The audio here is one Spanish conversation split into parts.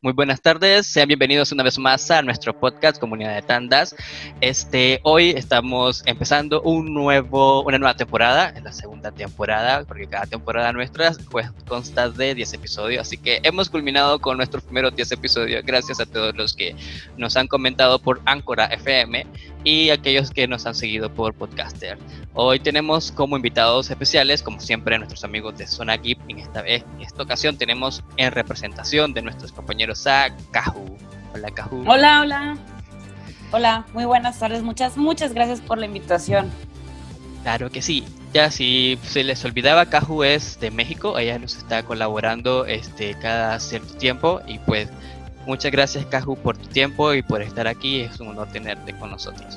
Muy buenas tardes, sean bienvenidos una vez más a nuestro podcast Comunidad de Tandas. Este, hoy estamos empezando un nuevo, una nueva temporada, la segunda temporada, porque cada temporada nuestra pues, consta de 10 episodios, así que hemos culminado con nuestros primeros 10 episodios. Gracias a todos los que nos han comentado por Ancora FM y aquellos que nos han seguido por Podcaster. Hoy tenemos como invitados especiales, como siempre, nuestros amigos de Zona Geek. En esta, vez, en esta ocasión tenemos en representación de nuestros compañeros a Caju. Hola, Caju. Hola, hola. Hola, muy buenas tardes. Muchas, muchas gracias por la invitación. Claro que sí. Ya si se les olvidaba, Caju es de México. Ella nos está colaborando este, cada cierto tiempo y pues Muchas gracias, Caju, por tu tiempo y por estar aquí. Es un honor tenerte con nosotros.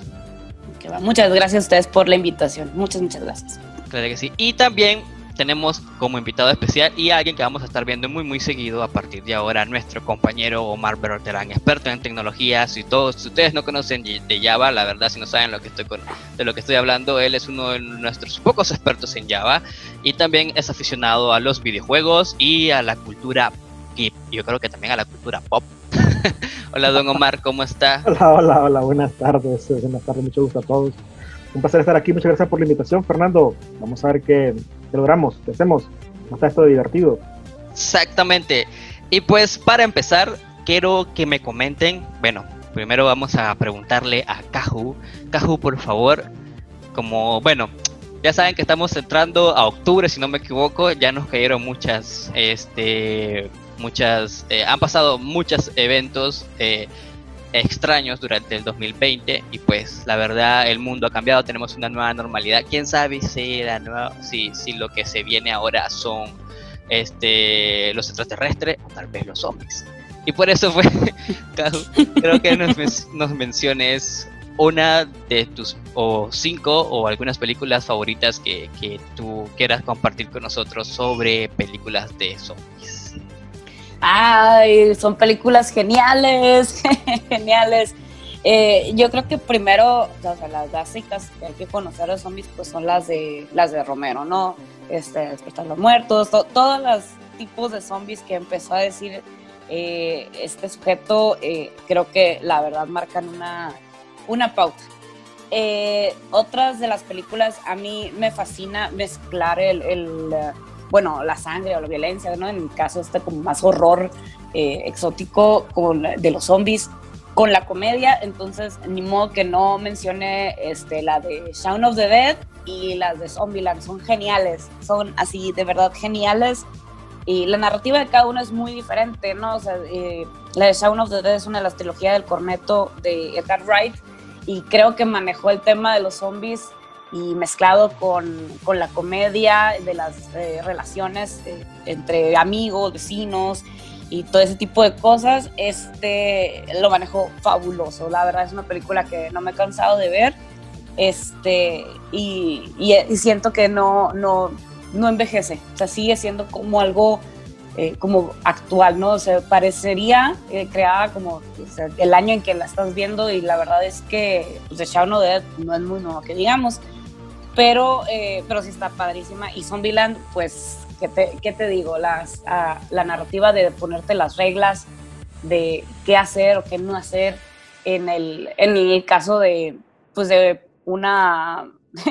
Muchas gracias a ustedes por la invitación. Muchas, muchas gracias. Claro que sí. Y también tenemos como invitado especial y alguien que vamos a estar viendo muy muy seguido a partir de ahora, nuestro compañero Omar Berterán, experto en tecnologías y todos, si ustedes no conocen de Java, la verdad si no saben lo que estoy de lo que estoy hablando, él es uno de nuestros pocos expertos en Java y también es aficionado a los videojuegos y a la cultura y yo creo que también a la cultura pop hola, don Omar, ¿cómo está? Hola, hola, hola, buenas tardes. Buenas tardes, mucho gusto a todos. Un placer estar aquí, muchas gracias por la invitación, Fernando. Vamos a ver qué, logramos, qué hacemos. ¿Cómo está esto divertido? Exactamente. Y pues para empezar, quiero que me comenten, bueno, primero vamos a preguntarle a Caju. Caju, por favor, como, bueno, ya saben que estamos entrando a octubre, si no me equivoco, ya nos cayeron muchas, este, muchas, eh, han pasado muchos eventos eh, extraños durante el 2020 y pues la verdad el mundo ha cambiado, tenemos una nueva normalidad. ¿Quién sabe si, la nueva, si, si lo que se viene ahora son este, los extraterrestres o tal vez los zombies? Y por eso fue, creo que nos, nos menciones una de tus o cinco o algunas películas favoritas que, que tú quieras compartir con nosotros sobre películas de zombies. Ay, son películas geniales, geniales. Eh, yo creo que primero, las básicas que hay que conocer los zombies, pues son las de las de Romero, ¿no? Este, Despertar los muertos, todos los tipos de zombies que empezó a decir eh, este sujeto, eh, creo que la verdad marcan una, una pauta. otras de las películas, a mí me fascina mezclar el bueno, la sangre o la violencia, ¿no? En mi caso, este como más horror eh, exótico con, de los zombies con la comedia, entonces ni modo que no mencione este, la de Shaun of the Dead y las de Zombieland, son geniales, son así de verdad geniales y la narrativa de cada uno es muy diferente, ¿no? O sea, eh, la de Shaun of the Dead es una de las trilogías del corneto de Edgar Wright y creo que manejó el tema de los zombies y mezclado con, con la comedia de las eh, relaciones eh, entre amigos, vecinos y todo ese tipo de cosas, este lo manejó fabuloso. La verdad es una película que no me he cansado de ver este, y, y, siento que no, no, no envejece, o sea, sigue siendo como algo eh, como actual, ¿no? O sea, parecería creada como el año en que la estás viendo y la verdad es que pues, The Shaun of Dead no es muy nuevo que digamos, pero, eh, pero sí está padrísima. Y Zombieland, pues, ¿qué te, qué te digo? Las, ah, la narrativa de ponerte las reglas de qué hacer o qué no hacer en el, en el caso de, pues, de una,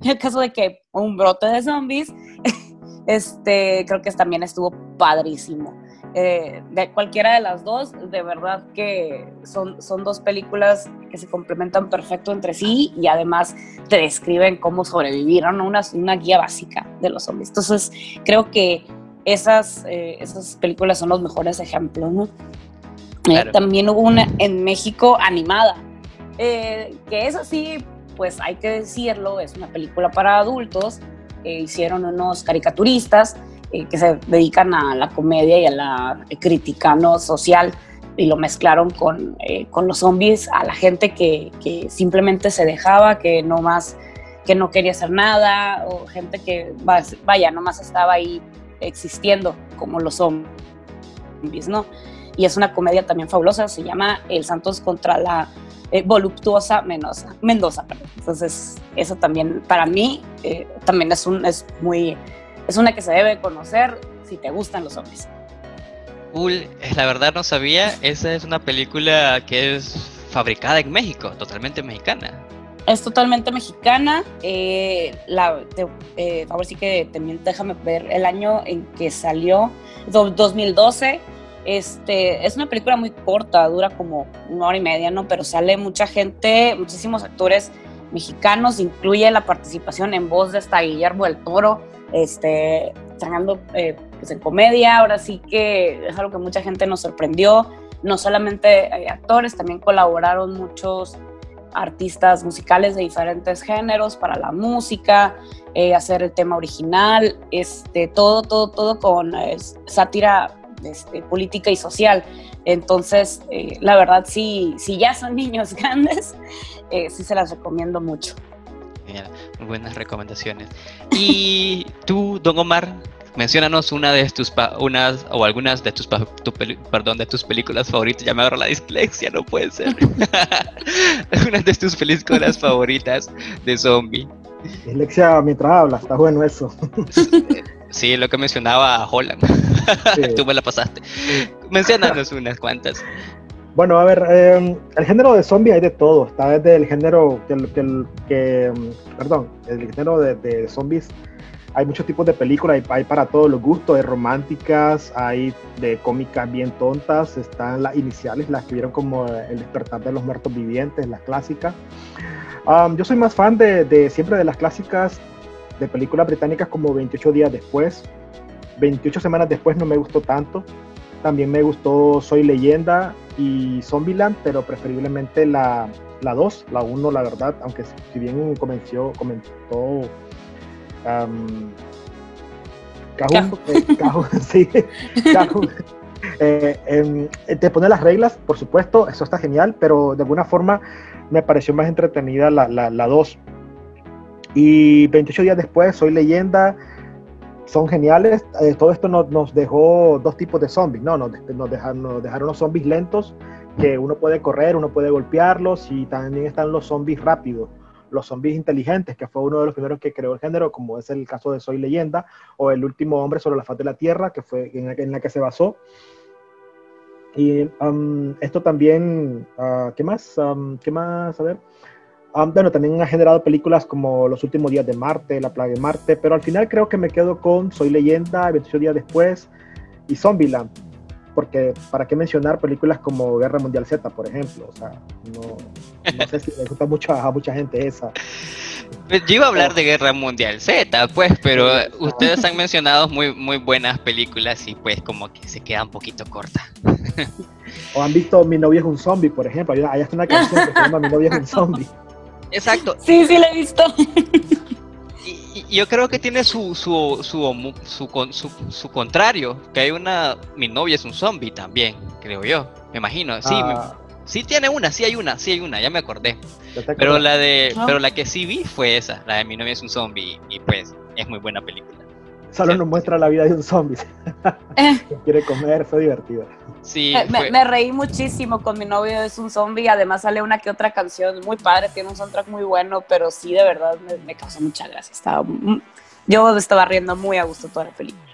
en el caso de que un brote de zombies, este, creo que también estuvo padrísimo. Eh, de cualquiera de las dos, de verdad que son, son dos películas que se complementan perfecto entre sí y además te describen cómo sobrevivir, ¿no? una, una guía básica de los zombies. Entonces, creo que esas, eh, esas películas son los mejores ejemplos. ¿no? Eh, también hubo una en México animada, que es así, pues hay que decirlo, es una película para adultos, hicieron unos caricaturistas eh, que se dedican a la comedia y a la crítica no social y lo mezclaron con, eh, con los zombies a la gente que, que, simplemente se dejaba, que no más, que no quería hacer nada, o gente que, vaya, nomás estaba ahí existiendo como los zombies, ¿no? Y es una comedia también fabulosa, se llama El Santos contra la eh, voluptuosa Mendoza. Mendoza Entonces, eso también, para mí, también es, un, es muy es una que se debe conocer si te gustan los zombies. Cool, la verdad no sabía, esa es una película que es fabricada en México, totalmente mexicana. Es totalmente mexicana. Eh, la, eh, ahora sí que también déjame ver el año en que salió, 2012. Este, es una película muy corta, dura como una hora y media, ¿no? Pero sale mucha gente, muchísimos actores mexicanos, incluye la participación en voz de hasta Guillermo del Toro, este, trabajando eh, pues en comedia, ahora sí que es algo que mucha gente nos sorprendió, no solamente actores, también colaboraron muchos artistas musicales de diferentes géneros para la música, eh, hacer el tema original, este, todo, todo, todo con sátira este, política y social. Entonces, eh, la verdad, sí, si ya son niños grandes, eh, sí se las recomiendo mucho. Muy buenas recomendaciones. Y tú, Don Omar, mencionanos una de tus unas o algunas de tus perdón de tus películas favoritas. Ya me agarro la dislexia no puede ser. Unas de tus películas favoritas de zombie. Dislexia mientras hablas está bueno eso. Sí lo que mencionaba Holland. Tú me la pasaste. Mencionanos unas cuantas bueno, a ver, em, el género de zombie hay de todo. Está desde el género que, em, perdón, el género de, de zombies hay muchos tipos de películas, hay, para todos los gustos, hay románticas, hay de cómicas bien tontas, están las iniciales, las que vieron como El despertar de los muertos vivientes, las clásicas. yo soy más fan de, de, siempre de las clásicas de películas británicas como 28 días después. 28 semanas después no me gustó tanto. También me gustó Soy leyenda y Zombieland, pero preferiblemente la, la 2, la 1 la verdad, aunque si bien comenzó, comentó Um, sí, eh, em, te pone las reglas, por supuesto, eso está genial, pero de alguna forma me pareció más entretenida la 2. y 28 días después, Soy leyenda, son geniales. Eh, todo esto nos, nos, dejó dos tipos de zombies, ¿no? Nos, nos, dejaron, nos dejaron los zombies lentos, que uno puede correr, uno puede golpearlos, y también están los zombies rápidos los zombies inteligentes, que fue uno de los primeros que creó el género, como es el caso de Soy Leyenda, o El último hombre sobre la faz de la Tierra, que fue en la, que se basó. Y um, esto también, uh, ¿qué más? Um, ¿Qué más? A ver. Um, bueno, también ha generado películas como Los últimos días de Marte, La plaga de Marte, pero al final creo que me quedo con Soy Leyenda, 28 días después y Zombieland porque para qué mencionar películas como Guerra Mundial Z, por ejemplo, o sea, no, no sé si le gusta mucho a, mucha gente esa. Pues, yo iba a hablar de Guerra Mundial Z, pues, pero ustedes han mencionado muy, muy buenas películas y pues como que se queda un poquito corta. O han visto Mi novia es un zombie, por ejemplo, allá está una canción que se llama Mi novia es un zombie. Exacto. Sí, sí la he visto yo creo que tiene su su, su, su, su, contrario, que hay una, mi novia es un zombie también, creo yo, me imagino, sí, ah. sí tiene una, sí hay una, sí hay una, ya me acordé, pero la de, ah. pero la que sí vi fue esa, la de mi novia es un zombie, y pues es muy buena película. Solo nos muestra la vida de un zombie. Eh. quiere comer, fue divertido. Sí, me, reí muchísimo con mi novio, es un zombie. Además, sale una que otra canción muy padre, tiene un soundtrack muy bueno, pero sí, de verdad, me, causó mucha gracia. Estaba, yo estaba riendo muy a gusto toda la película.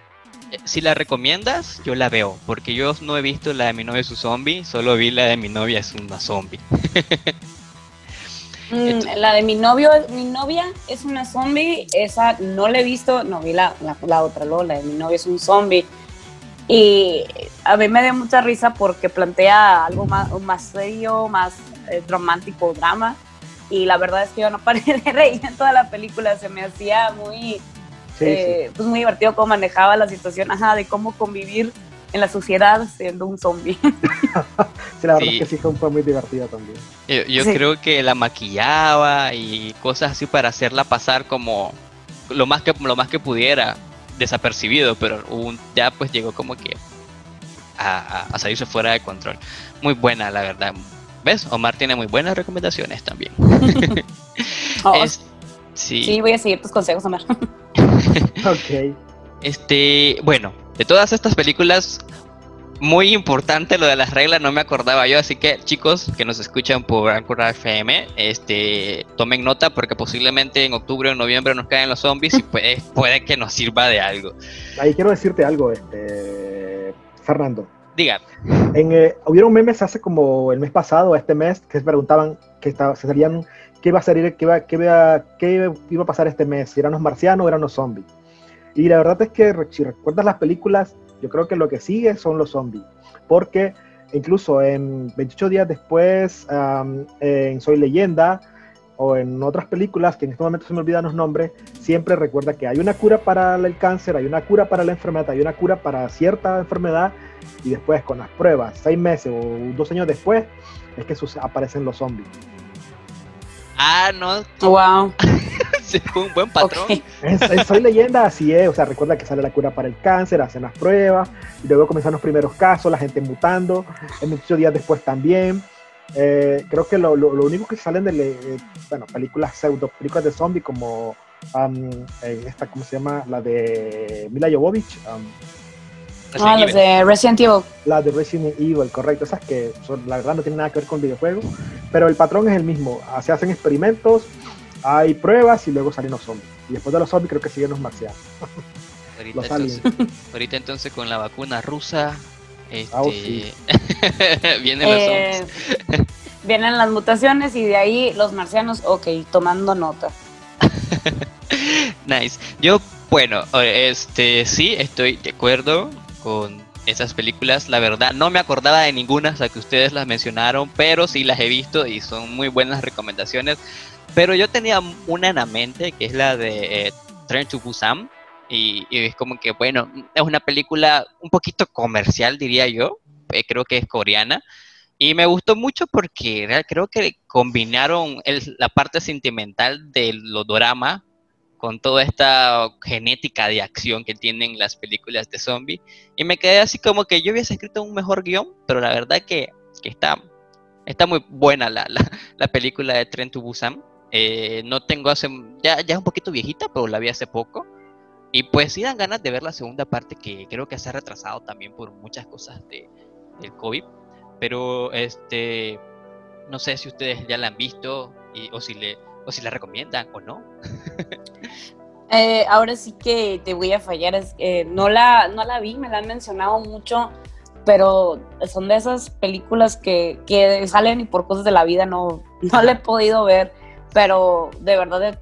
Eh, si la recomiendas, yo la veo, porque yo no he visto la de mi novia es un zombie, solo vi la de mi novia es una zombie. Mm, la de mi novio, mi novia es una zombie, esa no la he visto, no vi la, la, otra, la de mi novio es un zombie. Y a mí me dio mucha risa porque plantea algo más, más serio, más eh, romántico, drama. Y la verdad es que yo no paré de reír en toda la película, se me hacía muy, eh, Pues muy divertido cómo manejaba la situación, ajá, de cómo convivir en la sociedad siendo un zombie. sí, la verdad es que sí fue muy divertida también. Yo, creo que la maquillaba y cosas así para hacerla pasar como lo más que, lo más que pudiera desapercibido, pero un, ya pues llegó como que a, a, salirse fuera de control. Muy buena, la verdad. ¿Ves? Omar tiene muy buenas recomendaciones también. Oh, sí. sí, voy a seguir tus consejos, Omar. ok. Este, bueno, de todas estas películas, muy importante lo de las reglas, no me acordaba yo, así que chicos que nos escuchan por Anchor FM, este, tomen nota porque posiblemente en octubre o noviembre nos caen los zombies y puede, puede que nos sirva de algo. Ahí quiero decirte algo, este, Fernando. Diga. En, eh, hubieron memes hace como el mes pasado, este mes, que se preguntaban que estaba, se salían, qué iba a salir, qué iba, qué iba, qué iba a pasar este mes, si eran los marcianos o eran los zombies. Y la verdad es que si recuerdas las películas, yo creo que lo que sigue son los zombies. Porque incluso en 28 días después, en Soy Leyenda, o en otras películas que en este momento se me olvidan los nombres, siempre recuerda que hay una cura para el cáncer, hay una cura para la enfermedad, hay una cura para cierta enfermedad y después con las pruebas, seis meses o dos años después, es que aparecen los zombies. Ah, no. Wow. sí, fue un buen patrón. soy leyenda, así es. O sea, recuerda que sale la cura para el cáncer, hacen las pruebas, y luego comienzan los primeros casos, la gente mutando. En muchos días después también. Eh, creo que lo, lo, único que salen de, eh, bueno, películas pseudo, películas de zombies como um, esta, ¿cómo se llama? La de Mila Jovovich. Um, ah, las de Resident Evil. La de Resident Evil, correcto. Esas que la verdad no tienen nada que ver con videojuegos, pero el patrón es el mismo. Se hacen experimentos, hay pruebas y luego salen los zombies. Y después de los zombies creo que siguen los marcianos. Ahorita, entonces, ahorita entonces con la vacuna rusa este, ah, oh, vienen eh, Vienen las mutaciones y de ahí los marcianos, ok, tomando nota. nice. Yo, bueno, este sí, estoy de acuerdo esas películas. La verdad, no me acordaba de ninguna hasta que ustedes las mencionaron, pero sí las he visto y son muy buenas recomendaciones. Pero yo tenía una en la mente, que es la de eh, Train to Busan y, es como que, bueno, es una película un poquito comercial, diría yo. Eh, creo que es coreana. Y me gustó mucho porque creo que combinaron la parte sentimental del drama con toda esta genética de acción que tienen las películas de zombie. Y me quedé así como que yo hubiese escrito un mejor guion, pero la verdad que, que está, está muy buena la, la, película de Tren to Busan. Eh, no tengo hace, ya, ya es un poquito viejita, pero la vi hace poco. Y pues sí dan ganas de ver la segunda parte que creo que se ha retrasado también por muchas cosas de, del COVID. Pero este no sé si ustedes ya la han visto y, o si le o si la recomiendan o no. Eh, ahora sí que te voy a fallar, es, no, la, no la vi, me la han mencionado mucho, pero son de esas películas que, que salen y por cosas de la vida no, no la he podido ver pero de verdad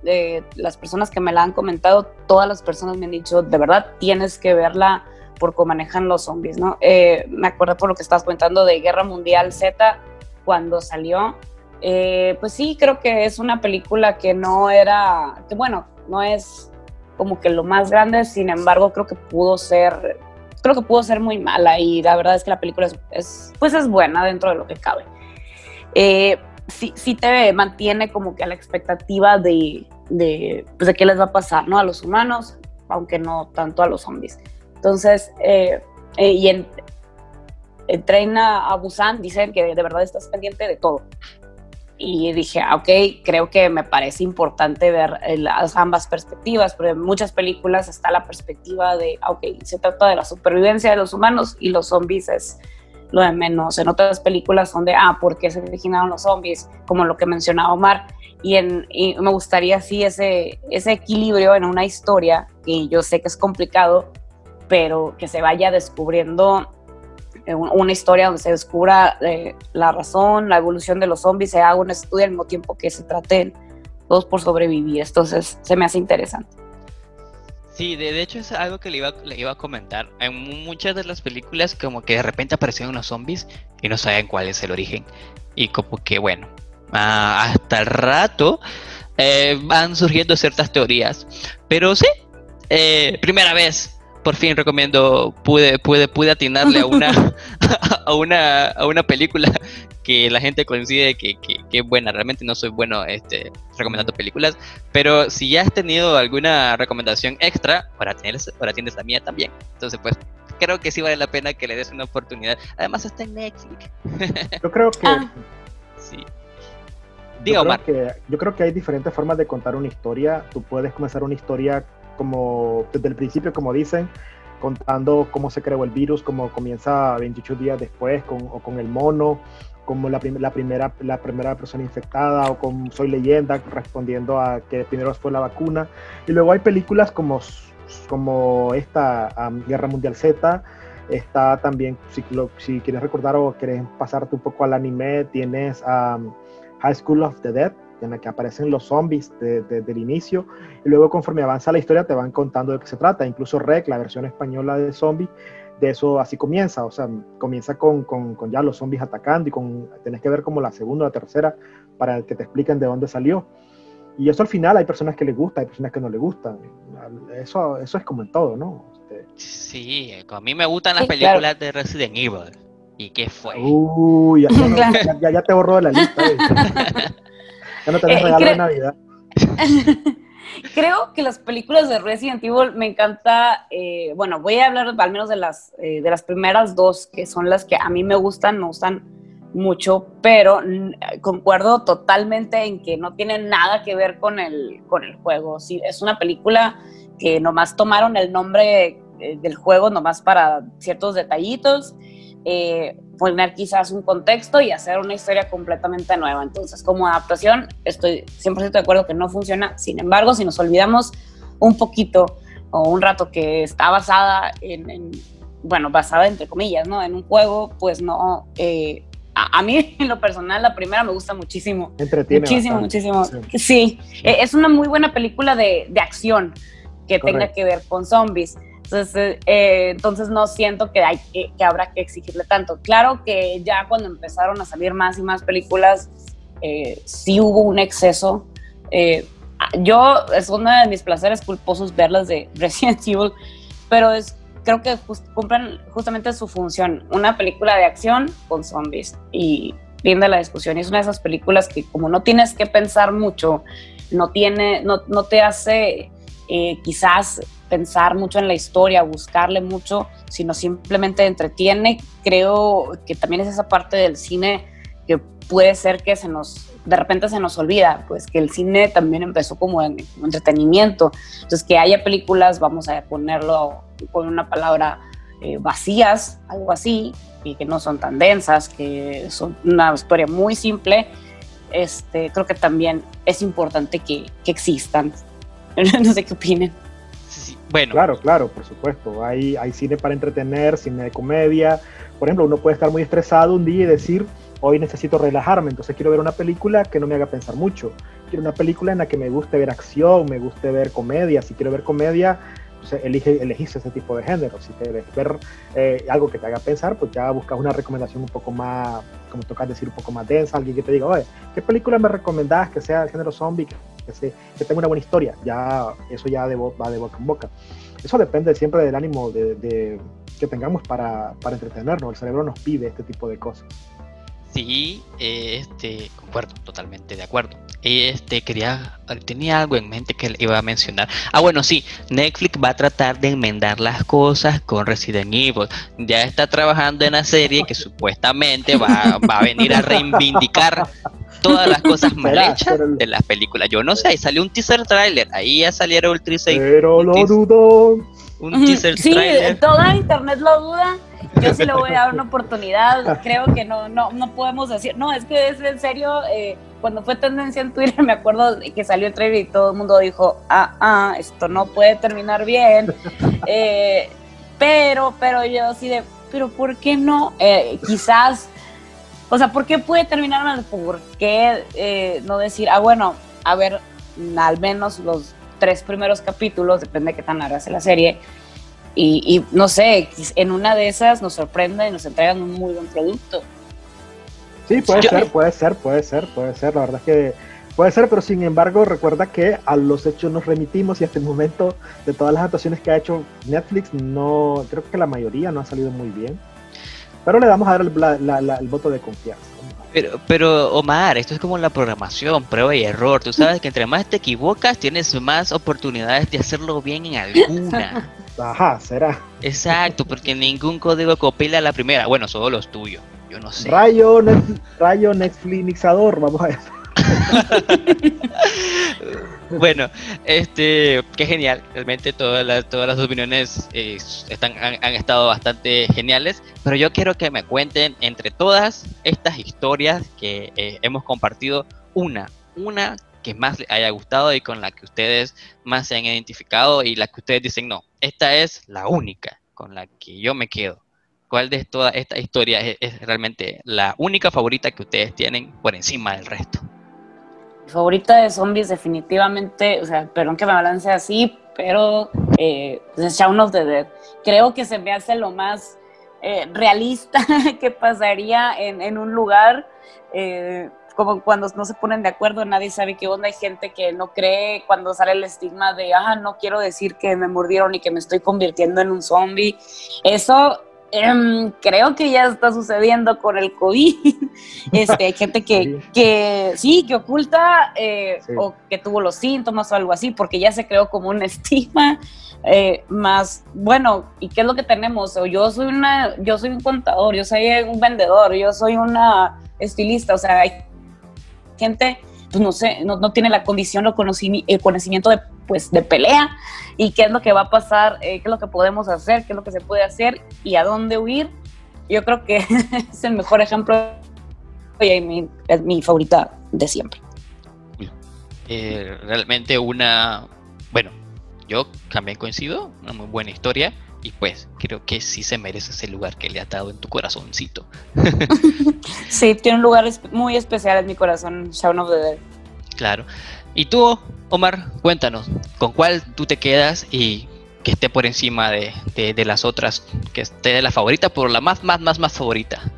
las personas que me la han comentado, todas las personas me han dicho, de verdad tienes que verla por cómo manejan los zombies, ¿no? Eh, me acuerdo por lo que estás comentando de Guerra Mundial Z, cuando salió, eh, pues sí, creo que es una película que no era, que bueno, no es como que lo más grande, sin embargo, creo que pudo ser, creo que pudo ser muy mala y la verdad es que la película es, pues es buena dentro de lo que cabe. Eh, sí, te mantiene como que a la expectativa de, de, pues de qué les va a pasar, ¿no? A los humanos, aunque no tanto a los zombies. Entonces, eh, eh, y en, en a, Busan dicen que de verdad estás pendiente de todo. Y dije, ah, ok, creo que me parece importante ver eh, las ambas perspectivas, porque en muchas películas está la perspectiva de, ah, ok, se trata de la supervivencia de los humanos y los zombies es lo de menos. En otras películas son de, ah, ¿por qué se originaron los zombies? Como lo que mencionaba Omar. Y, en, me gustaría así ese, ese equilibrio en una historia, que yo sé que es complicado, pero que se vaya descubriendo una historia donde se descubra eh, la razón, la evolución de los zombies, se haga un estudio al mismo tiempo que se traten todos por sobrevivir. Entonces, se me hace interesante. Sí, de, hecho es algo que le iba, le iba a comentar. En muchas de las películas como que de repente aparecen unos zombies y no saben cuál es el origen. Y como que bueno, ah, hasta el rato eh, van surgiendo ciertas teorías. Pero sí, eh, primera vez, por fin recomiendo, pude, pude, pude atinarle a una, a una, a una película que la gente coincide que, que, es buena. Realmente no soy bueno este, recomendando películas, pero si ya has tenido alguna recomendación extra, ahora tienes, ahora tienes la mía también. Entonces, pues creo que sí vale la pena que le des una oportunidad. Además, está en Netflix. Yo creo que. Ah. Sí. Diga, yo, creo que, yo creo que hay diferentes formas de contar una historia. Tú puedes comenzar una historia como desde el principio, como dicen, contando cómo se creó el virus, cómo comienza 28 días después, con, o con el mono, como la, la, primera, la primera persona infectada o como Soy Leyenda, respondiendo a que primero fue la vacuna. Y luego hay películas como, como esta Guerra Mundial Z, Está también, si, si quieres recordar o quieres pasarte un poco al anime, tienes High School of the Dead, en la que aparecen los zombies desde el inicio, y luego conforme avanza la historia te van contando de qué se trata. Incluso Rec, la versión española de zombie, de eso así comienza, o sea, comienza con, con, con, ya los zombies atacando y con, tenés que ver como la segunda o la tercera para que te expliquen de dónde salió. Y eso al final hay personas que les gusta, hay personas que no les gustan. Eso, eso es como en todo, ¿no? Este... Sí, a mí me gustan las películas de Resident Evil. ¿Y qué fue? Uy, ya, ya, ya, te borró de la lista. ya no tenés eh, regalo de Navidad. Creo que las películas de Resident Evil me encanta, eh, bueno, voy a hablar al menos de las, eh, de las primeras dos, que son las que a mí me gustan, me gustan mucho, pero concuerdo totalmente en que no tiene nada que ver con el, con el juego. Sí, es una película que nomás tomaron el nombre eh, del juego nomás para ciertos detallitos, eh, poner quizás un contexto y hacer una historia completamente nueva. Entonces, como adaptación, estoy 100% de acuerdo que no funciona. Sin embargo, si nos olvidamos un poquito o un rato que está basada en, bueno, basada entre comillas, ¿no? En un juego, pues no, eh, a, mí en lo personal la primera me gusta muchísimo. Entretiene muchísimo, muchísimo. Sí, e, es una muy buena película de, de acción que tenga que ver con zombies. Entonces, eh, entonces no siento que, hay, que, habrá que exigirle tanto. Claro que ya cuando empezaron a salir más y más películas, eh, sí hubo un exceso. Eh, yo, es uno de mis placeres culposos verlas de Resident Evil, pero es creo que cumplen justamente su función. Una película de acción con zombies y de la discusión. Y es una de esas películas que como no tienes que pensar mucho, no, tiene, no, no te hace eh, quizás pensar mucho en la historia, buscarle mucho, sino simplemente entretiene. Creo que también es esa parte del cine que puede ser que se nos, de repente se nos olvida, pues que el cine también empezó como en, entretenimiento. Entonces, que haya películas, vamos a ponerlo con una palabra, eh, vacías, algo así, y que no son tan densas, que son una historia muy simple, este, creo que también es importante que, que existan. no sé qué opinen. Bueno. Claro, claro, por supuesto. Hay, hay cine para entretener, cine de comedia. Por ejemplo, uno puede estar muy estresado un día y decir, hoy necesito relajarme, entonces quiero ver una película que no me haga pensar mucho. Quiero una película en la que me guste ver acción, me guste ver comedia. Si quiero ver comedia, pues elige, elegís ese tipo de género. Si quieres ver eh, algo que te haga pensar, pues ya buscas una recomendación un poco más, como toca decir, un poco más densa. Alguien que te diga, oye, ¿qué película me recomendás que sea el género zombie, que, que tenga una buena historia? Ya, eso ya de, va de boca en boca. Eso depende siempre del ánimo de, que tengamos para, para entretenernos. El cerebro nos pide este tipo de cosas. Sí, este, concuerdo, totalmente de acuerdo. Este, quería, tenía algo en mente que iba a mencionar. Ah, bueno, sí, Netflix va a tratar de enmendar las cosas con Resident Evil. Ya está trabajando en la serie que supuestamente va, va a venir a reivindicar todas las cosas mal hechas de las películas. Yo no sé, ahí salió un teaser trailer, ahí ya salieron el teaser. Pero lo dudo. Un teaser sí, toda internet lo duda yo sí le voy a dar una oportunidad. Creo que no, no, no podemos decir, no, es que es en serio, eh, cuando fue tendencia en Twitter, me acuerdo que salió el trailer y todo el mundo dijo, ah, ah, esto no puede terminar bien. Eh, pero, pero yo sí de, pero ¿por qué no? Eh, quizás, o sea, ¿por qué puede terminar mal? ¿Por qué no decir, ah, bueno, a ver, al menos los tres primeros capítulos, depende de qué tan larga sea la serie, y, no sé, en una de esas nos sorprende y nos entregan un muy buen producto. Sí, puede ser, puede ser, puede ser, puede ser. La verdad es que puede ser, pero sin embargo, recuerda que a los hechos nos remitimos y hasta el momento de todas las actuaciones que ha hecho Netflix, no creo que la mayoría no ha salido muy bien. Pero le damos a dar el, voto de confianza. Pero, pero Omar, esto es como la programación, prueba y error. Tú sabes que entre más te equivocas, tienes más oportunidades de hacerlo bien en alguna. Ajá, será. Exacto, porque ningún código copila la primera. Bueno, solo los tuyos. Yo no sé. Rayo, rayo Netflixador, vamos a ver. bueno, este, qué genial. Realmente todas las, todas las opiniones eh, están, han, estado bastante geniales. Pero yo quiero que me cuenten entre todas estas historias que eh, hemos compartido, una, una que más les haya gustado y con la que ustedes más se han identificado y la que ustedes dicen, no, esta es la única con la que yo me quedo. ¿Cuál de toda esta historia es, realmente la única favorita que ustedes tienen por encima del resto? Mi favorita de zombies definitivamente, o sea, perdón que me balance así, pero eh, pues, Shaun of the Dead. Creo que se me hace lo más eh, realista que pasaría en, en un lugar. Eh, como cuando no se ponen de acuerdo, nadie sabe qué onda, hay gente que no cree cuando sale el estigma de, ah, no quiero decir que me mordieron y que me estoy convirtiendo en un zombie. Eso em, creo que ya está sucediendo con el COVID. Este, hay gente que, que sí, que oculta eh, o que tuvo los síntomas o algo así, porque ya se creó como un estigma. Eh, más, bueno, ¿y qué es lo que tenemos? yo soy una, yo soy un contador, yo soy un vendedor, yo soy una estilista, o sea, hay gente, pues no sé, no, no tiene la condición o conocimiento de, pues, de pelea y qué es lo que va a pasar, eh, qué es lo que podemos hacer, qué es lo que se puede hacer y a dónde huir. Yo creo que es el mejor ejemplo y mi, es mi favorita de siempre. Eh, realmente una, bueno, yo también coincido, una muy buena historia y pues creo que sí se merece ese lugar que le ha dado en tu corazoncito. sí, tiene un lugar muy especial en mi corazón, Shaun of the Dead. Claro. Y tú, Omar, cuéntanos, ¿con cuál tú te quedas y que esté por encima de, las otras, que esté de la favorita, por la más, más, más, más favorita?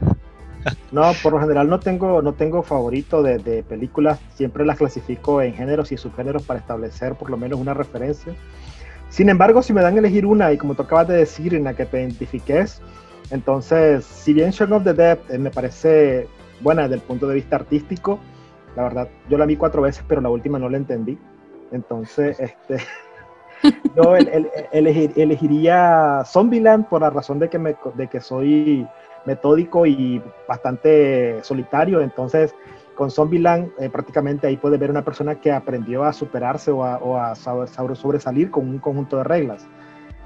No, por lo general no tengo, no tengo favorito de, de, películas, siempre las clasifico en géneros y subgéneros para establecer por lo menos una referencia. Sin embargo, si me dan a elegir una, y como tú acabas de decir, en la que te identifiques, entonces, si bien Shaun of the Dead eh, me parece buena desde el punto de vista artístico, la verdad, yo la vi cuatro veces, pero la última no la entendí. Entonces, este, yo elegiría Zombieland por la razón de que, me, de que soy metódico y bastante solitario. Entonces, con Zombieland eh, prácticamente ahí puede ver una persona que aprendió a superarse o a, sobresalir con un conjunto de reglas.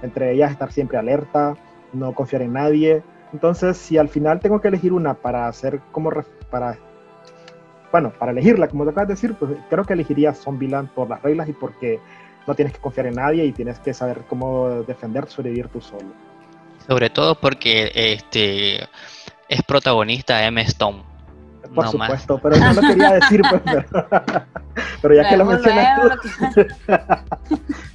Entre ellas estar siempre alerta, no confiar en nadie. Entonces, si al final tengo que elegir una para hacer como para bueno, para elegirla, como te acabas de decir, pues creo que elegiría Zombieland por las reglas y porque no tienes que confiar en nadie y tienes que saber cómo defender, sobrevivir tú solo. Sobre todo porque este es protagonista M. Stone por supuesto, pero no lo quería decir, pues, pero, ya que lo mencionas tú,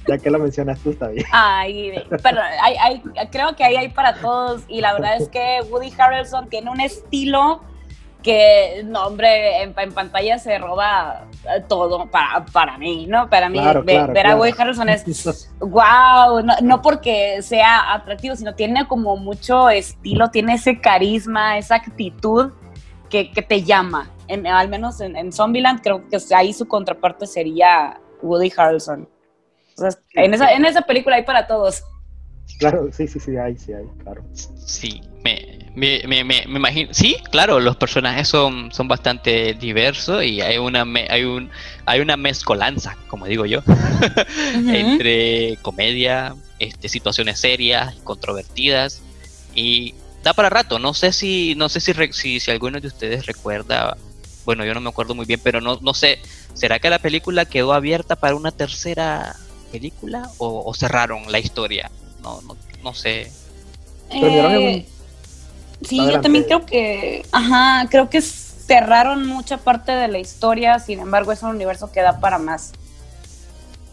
ya que lo mencionas tú, está bien. Ay, pero hay, creo que ahí hay para todos y la verdad es que Woody Harrelson tiene un estilo que, no, hombre, en, pantalla se roba todo para, para mí, ¿no? Para mí, ver, a Woody Harrelson es wow, no, no, porque sea atractivo, sino tiene como mucho estilo, tiene ese carisma, esa actitud que, te llama. En, al menos en, en, Zombieland creo que ahí su contraparte sería Woody Harrelson. en, esa, en esa película hay para todos. Claro, sí, sí, sí, hay, sí, hay, claro. Sí, me, me, me, me, imagino. Sí, claro, los personajes son, son bastante diversos y hay una, hay un, hay una mezcolanza, como digo yo, entre comedia, este, situaciones serias, controvertidas y da para rato. No sé si, no sé si, si, si, alguno de ustedes recuerda, bueno, yo no me acuerdo muy bien, pero no, no sé, ¿será que la película quedó abierta para una tercera película o, cerraron la historia? No, no, no sé. Eh, sí, yo también creo que, ajá, creo que cerraron mucha parte de la historia, sin embargo es un universo que da para más.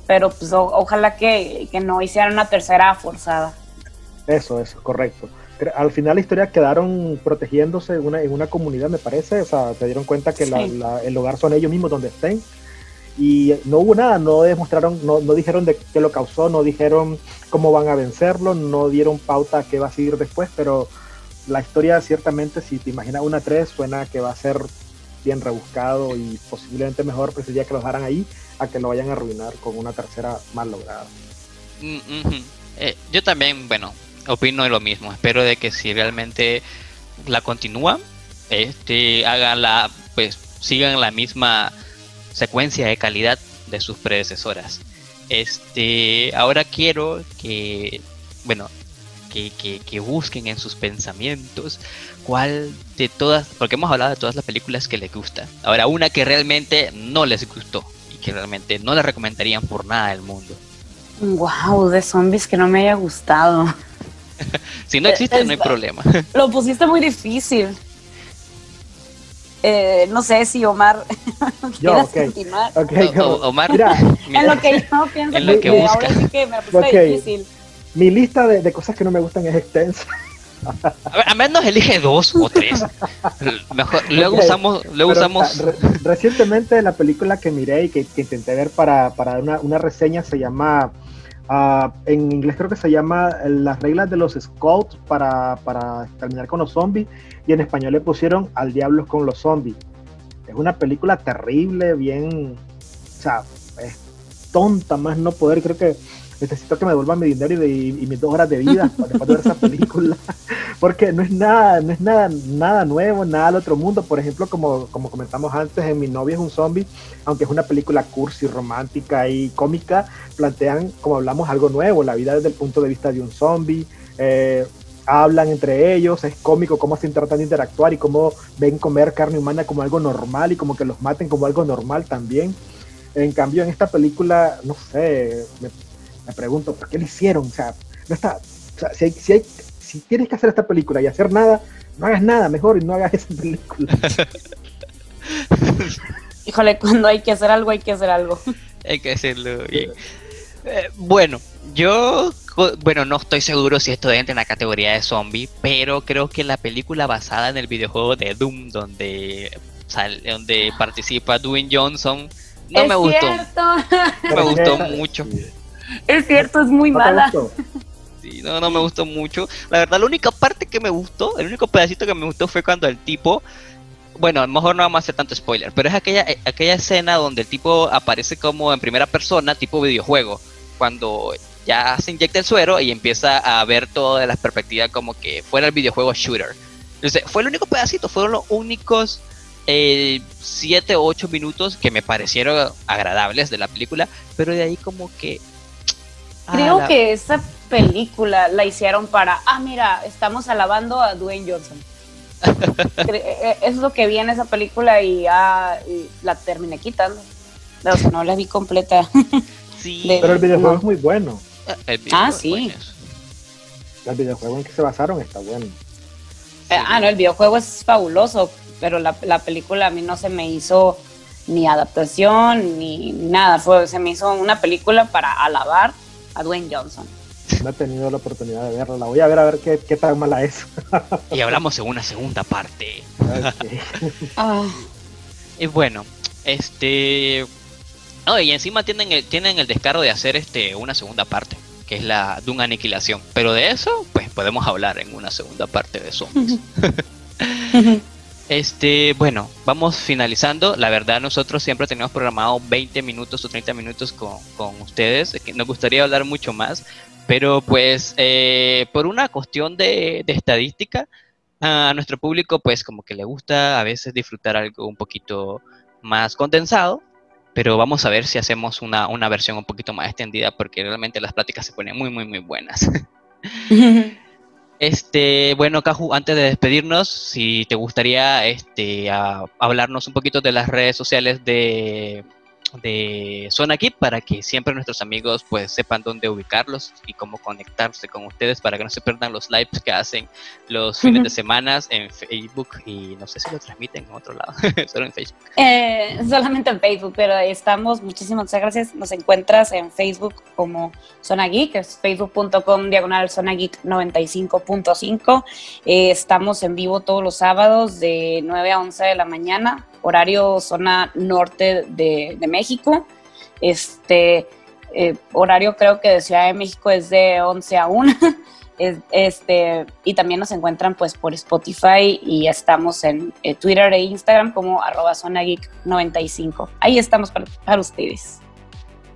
Pero pues ojalá que, que no hicieran una tercera forzada. Eso, eso, correcto al final la historia quedaron protegiéndose en una, en una comunidad, me parece, o sea, se dieron cuenta que el lugar son ellos mismos donde estén. Y no hubo nada, no demostraron, no, no dijeron de qué lo causó, no dijeron cómo van a vencerlo, no dieron pauta qué va a seguir después, pero la historia ciertamente, si te imaginas una 3, suena que va a ser bien rebuscado y posiblemente mejor preferiría que lo dejaran ahí a que lo vayan a arruinar con una tercera mal lograda. Mm, eh, yo también, bueno, opino de lo mismo. Espero de que si realmente la continúan, este, hagan la, pues, sigan la misma secuencia de calidad de sus predecesoras. Este, ahora quiero que, bueno, que, que, busquen en sus pensamientos cuál de todas, porque hemos hablado de todas las películas que les gusta. Ahora, una que realmente no les gustó y que realmente no la recomendarían por nada del mundo. Wow, de zombies que no me haya gustado. si no existe, no hay problema. Lo pusiste muy difícil. Eh, no sé si Omar yo, okay. continuar. Okay, Omar, mira, en lo que yo pienso en lo que, busca. ahora sí que me okay. difícil. Mi lista de, de, cosas que no me gustan es extensa. A, menos elige dos o tres. Mejor, luego usamos, luego usamos. Re, recientemente la película que miré y que, que intenté ver para, para una, una, reseña se llama uh, en inglés creo que se llama Las reglas de los scouts para, para terminar con los zombies y en español le pusieron Al diablo con los zombies. Es una película terrible, bien, o sea, es tonta más no poder, creo que necesito que me devuelvan mi dinero y, mis dos horas de vida después de ver esa película, porque no es nada, no es nada, nada nuevo, nada del otro mundo. Por ejemplo, como, como comentamos antes, en Mi novia es un zombie, aunque es una película cursi, romántica y cómica, plantean, como hablamos, algo nuevo, la vida desde el punto de vista de un zombie. Eh, hablan entre ellos, es cómico cómo se tratan de interactuar y cómo ven comer carne humana como algo normal y como que los maten como algo normal también. En cambio, en esta película, no sé, me, pregunto, ¿por qué lo hicieron? O sea, no está, o sea, si, si, hay, si tienes que hacer esta película y hacer nada, no hagas nada mejor y no hagas esa película. Híjole, cuando hay que hacer algo, hay que hacer algo. hay que hacerlo bien. Eh, bueno, yo bueno, no estoy seguro si esto entra en la categoría de zombie, pero creo que la película basada en el videojuego de Doom, donde, donde participa Dwayne Johnson, no me gustó. No me gustó mucho. Es cierto, es muy mala. Sí, no, no me gustó mucho. La verdad, la única parte que me gustó, el único pedacito que me gustó fue cuando el tipo bueno, a lo mejor no vamos a hacer tanto spoiler, pero es aquella, aquella escena donde el tipo aparece como en primera persona, tipo videojuego, cuando ya se inyecta el suero y empieza a ver todo de la perspectiva como que fuera el videojuego shooter. Entonces, fue el único pedacito, fueron los únicos 7 o 8 minutos que me parecieron agradables de la película, pero de ahí como que... Creo que esa película la hicieron para, ah, mira, estamos alabando a Dwayne Johnson. E, e, es lo que vi en esa película y ya la terminé quitando. O sea, no la vi completa. Sí. pero el videojuego es muy bueno. Ah, sí. El videojuego en que se basaron está bueno. Eh, ah, no, el videojuego es fabuloso, pero la, película a mí no se me hizo ni adaptación ni nada. Fue, se me hizo una película para alabar a Dwayne Johnson. No he tenido la oportunidad de verla. La voy a ver a ver qué, qué tan mala es. y hablamos en una segunda parte. Ah. Y bueno, este no, y encima tienen el, tienen el descaro de hacer este una segunda parte, que es la de una aniquilación. Pero de eso, pues podemos hablar en una segunda parte de zombies. este, bueno, vamos finalizando. La verdad, nosotros siempre tenemos programado 20 minutos o 30 minutos con, con ustedes. Nos gustaría hablar mucho más, pero pues eh, por una cuestión de, de estadística, a nuestro público pues como que le gusta a veces disfrutar algo un poquito más condensado pero vamos a ver si hacemos una, una versión un poquito más extendida porque realmente las pláticas se ponen muy, muy, muy buenas. Este, bueno, Caju, antes de despedirnos, si te gustaría este, hablarnos un poquito de las redes sociales de, de Zona Geek para que siempre nuestros amigos pues sepan dónde ubicarlos y cómo conectarse con ustedes para que no se pierdan los lives que hacen los fines de semana en Facebook y no sé si lo transmiten en otro lado, solo en Facebook. Eh, solamente en Facebook, pero ahí estamos. Muchísimas gracias. Nos encuentras en Facebook como Zona Geek, es facebook.com diagonal Zona Geek 95.5. Eh, estamos en vivo todos los sábados de 9 a 11 de la mañana horario zona norte de, México. Este eh, horario creo que de Ciudad de México es de 11 a 1. este, y también nos encuentran pues por Spotify y estamos en eh, Twitter e Instagram como arroba zona geek 95. Ahí estamos para ustedes.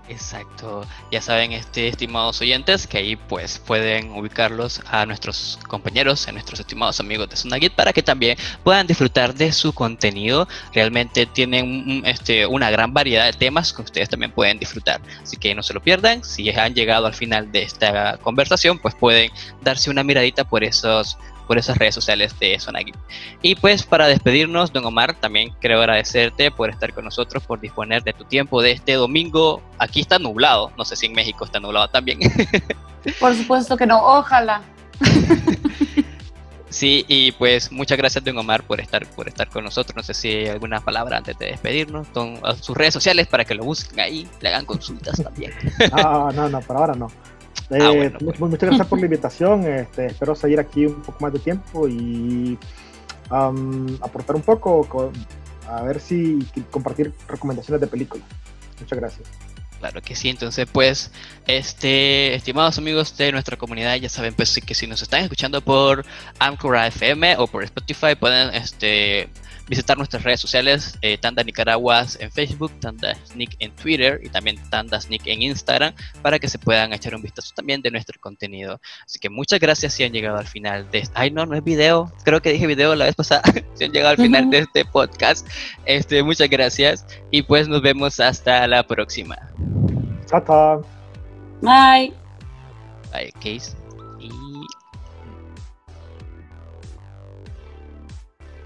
Exacto. Ya saben, este, estimados oyentes, que ahí pues pueden ubicarlos a nuestros compañeros, a nuestros estimados amigos de Sunagit para que también puedan disfrutar de su contenido. Realmente tienen este, una gran variedad de temas que ustedes también pueden disfrutar. Así que no se lo pierdan. Si han llegado al final de esta conversación, pues pueden darse una miradita por esos por esas redes sociales de Zona Y pues para despedirnos, don Omar, también quiero agradecerte por estar con nosotros, por disponer de tu tiempo de este domingo. Aquí está nublado, no sé si en México está nublado también. Por supuesto que no, ojalá. Sí, y pues muchas gracias, Don Omar, por estar, por estar con nosotros. No sé si hay alguna palabra antes de despedirnos. Son sus redes sociales para que lo busquen ahí, le hagan consultas también. Ah, no, no, por ahora no. Ah, eh, muchas gracias por la invitación. Este, espero seguir aquí un poco más de tiempo y aportar un poco, a ver si compartir recomendaciones de películas. Muchas gracias. Claro que sí, entonces pues, este, estimados amigos de nuestra comunidad, ya saben pues que si nos están escuchando por Anchor FM o por Spotify pueden este visitar nuestras redes sociales, eh, Tanda Nicaragua en Facebook, Tanda Sneak en Twitter y también Tanda Sneak en Instagram para que se puedan echar un vistazo también de nuestro contenido. Así que muchas gracias si han llegado al final de este... Ay, no, no es video, creo que dije video la vez pasada, si han llegado al final de este podcast. Este, muchas gracias y pues nos vemos hasta la próxima. Chao, Bye. Bye, Case.